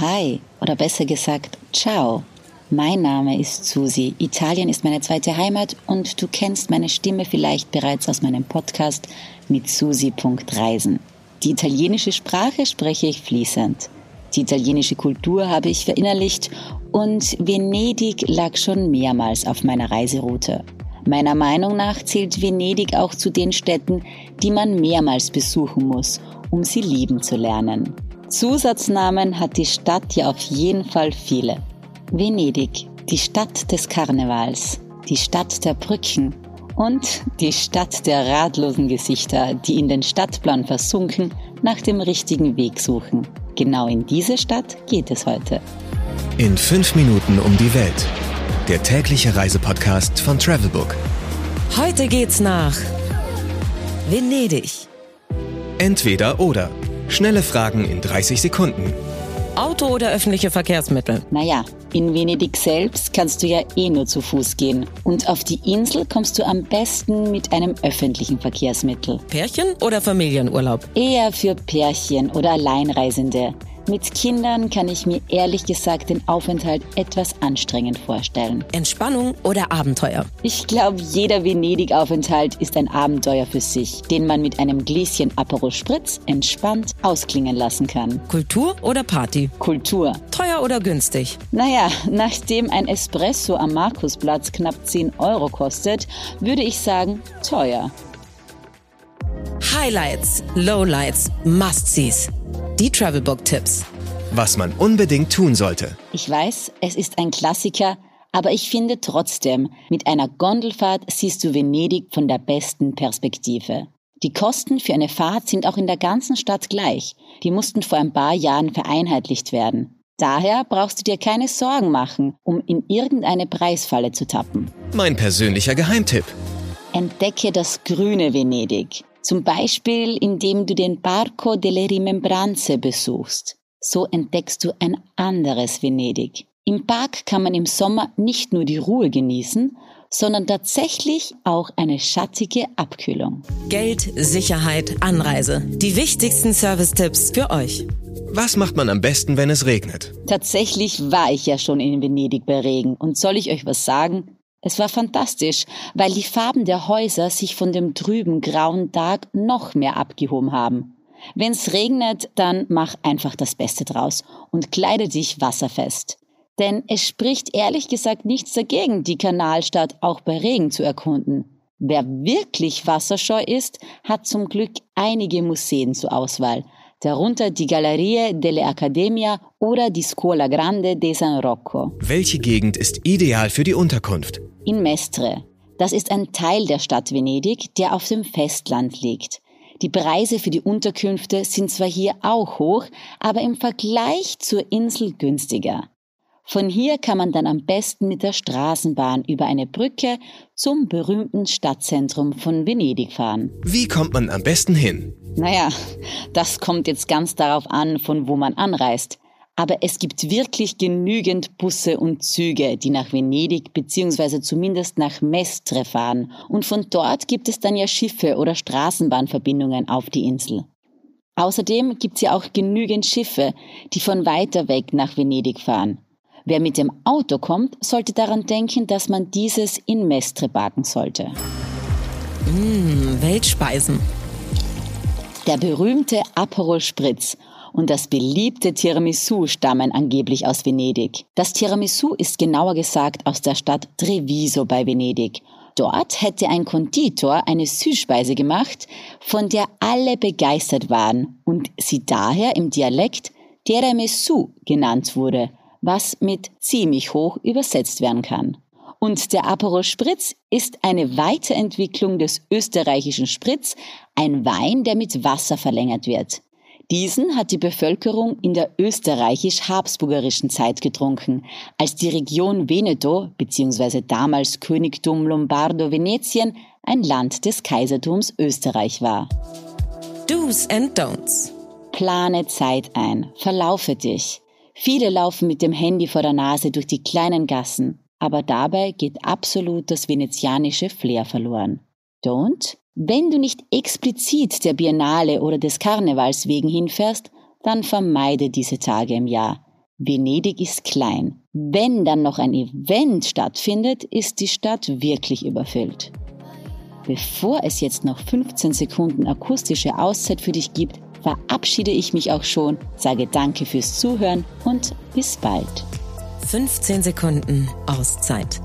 Hi oder besser gesagt Ciao. Mein Name ist Susi. Italien ist meine zweite Heimat und du kennst meine Stimme vielleicht bereits aus meinem Podcast mit Susi.reisen. Die italienische Sprache spreche ich fließend. Die italienische Kultur habe ich verinnerlicht und Venedig lag schon mehrmals auf meiner Reiseroute. Meiner Meinung nach zählt Venedig auch zu den Städten, die man mehrmals besuchen muss, um sie lieben zu lernen. Zusatznamen hat die Stadt ja auf jeden Fall viele. Venedig, die Stadt des Karnevals, die Stadt der Brücken und die Stadt der ratlosen Gesichter, die in den Stadtplan versunken nach dem richtigen Weg suchen. Genau in diese Stadt geht es heute. In fünf Minuten um die Welt. Der tägliche Reisepodcast von Travelbook. Heute geht's nach Venedig. Entweder oder. Schnelle Fragen in 30 Sekunden. Auto oder öffentliche Verkehrsmittel? Naja, in Venedig selbst kannst du ja eh nur zu Fuß gehen. Und auf die Insel kommst du am besten mit einem öffentlichen Verkehrsmittel. Pärchen oder Familienurlaub? Eher für Pärchen oder Alleinreisende. Mit Kindern kann ich mir ehrlich gesagt den Aufenthalt etwas anstrengend vorstellen. Entspannung oder Abenteuer? Ich glaube, jeder Venedig-Aufenthalt ist ein Abenteuer für sich, den man mit einem Gläschen Aperol Spritz entspannt ausklingen lassen kann. Kultur oder Party? Kultur. Teuer oder günstig? Naja, nachdem ein Espresso am Markusplatz knapp 10 Euro kostet, würde ich sagen, teuer. Highlights, Lowlights, Must-Sees. Die Travelbook-Tipps. Was man unbedingt tun sollte. Ich weiß, es ist ein Klassiker, aber ich finde trotzdem, mit einer Gondelfahrt siehst du Venedig von der besten Perspektive. Die Kosten für eine Fahrt sind auch in der ganzen Stadt gleich. Die mussten vor ein paar Jahren vereinheitlicht werden. Daher brauchst du dir keine Sorgen machen, um in irgendeine Preisfalle zu tappen. Mein persönlicher Geheimtipp. Entdecke das grüne Venedig. Zum Beispiel, indem du den Parco delle Rimembranze besuchst. So entdeckst du ein anderes Venedig. Im Park kann man im Sommer nicht nur die Ruhe genießen, sondern tatsächlich auch eine schattige Abkühlung. Geld, Sicherheit, Anreise. Die wichtigsten Service-Tipps für euch. Was macht man am besten, wenn es regnet? Tatsächlich war ich ja schon in Venedig bei Regen. Und soll ich euch was sagen? Es war fantastisch, weil die Farben der Häuser sich von dem trüben grauen Tag noch mehr abgehoben haben. Wenn's regnet, dann mach einfach das Beste draus und kleide dich wasserfest. Denn es spricht ehrlich gesagt nichts dagegen, die Kanalstadt auch bei Regen zu erkunden. Wer wirklich wasserscheu ist, hat zum Glück einige Museen zur Auswahl, darunter die Gallerie delle Accademia oder die Scuola Grande de San Rocco. Welche Gegend ist ideal für die Unterkunft? In Mestre. Das ist ein Teil der Stadt Venedig, der auf dem Festland liegt. Die Preise für die Unterkünfte sind zwar hier auch hoch, aber im Vergleich zur Insel günstiger. Von hier kann man dann am besten mit der Straßenbahn über eine Brücke zum berühmten Stadtzentrum von Venedig fahren. Wie kommt man am besten hin? Naja, das kommt jetzt ganz darauf an, von wo man anreist. Aber es gibt wirklich genügend Busse und Züge, die nach Venedig bzw. zumindest nach Mestre fahren. Und von dort gibt es dann ja Schiffe oder Straßenbahnverbindungen auf die Insel. Außerdem gibt es ja auch genügend Schiffe, die von weiter weg nach Venedig fahren. Wer mit dem Auto kommt, sollte daran denken, dass man dieses in Mestre backen sollte. Mmh, Weltspeisen. Der berühmte Aperol Spritz und das beliebte Tiramisu stammen angeblich aus Venedig. Das Tiramisu ist genauer gesagt aus der Stadt Treviso bei Venedig. Dort hätte ein Konditor eine Süßspeise gemacht, von der alle begeistert waren und sie daher im Dialekt Tiramisu genannt wurde, was mit ziemlich hoch übersetzt werden kann. Und der Aperol Spritz ist eine Weiterentwicklung des österreichischen Spritz, ein Wein, der mit Wasser verlängert wird. Diesen hat die Bevölkerung in der österreichisch-habsburgerischen Zeit getrunken, als die Region Veneto bzw. damals Königtum Lombardo-Venetien ein Land des Kaisertums Österreich war. Do's and Don'ts. Plane Zeit ein, verlaufe dich. Viele laufen mit dem Handy vor der Nase durch die kleinen Gassen, aber dabei geht absolut das venezianische Flair verloren. Don't? Wenn du nicht explizit der Biennale oder des Karnevals wegen hinfährst, dann vermeide diese Tage im Jahr. Venedig ist klein. Wenn dann noch ein Event stattfindet, ist die Stadt wirklich überfüllt. Bevor es jetzt noch 15 Sekunden akustische Auszeit für dich gibt, verabschiede ich mich auch schon, sage danke fürs Zuhören und bis bald. 15 Sekunden Auszeit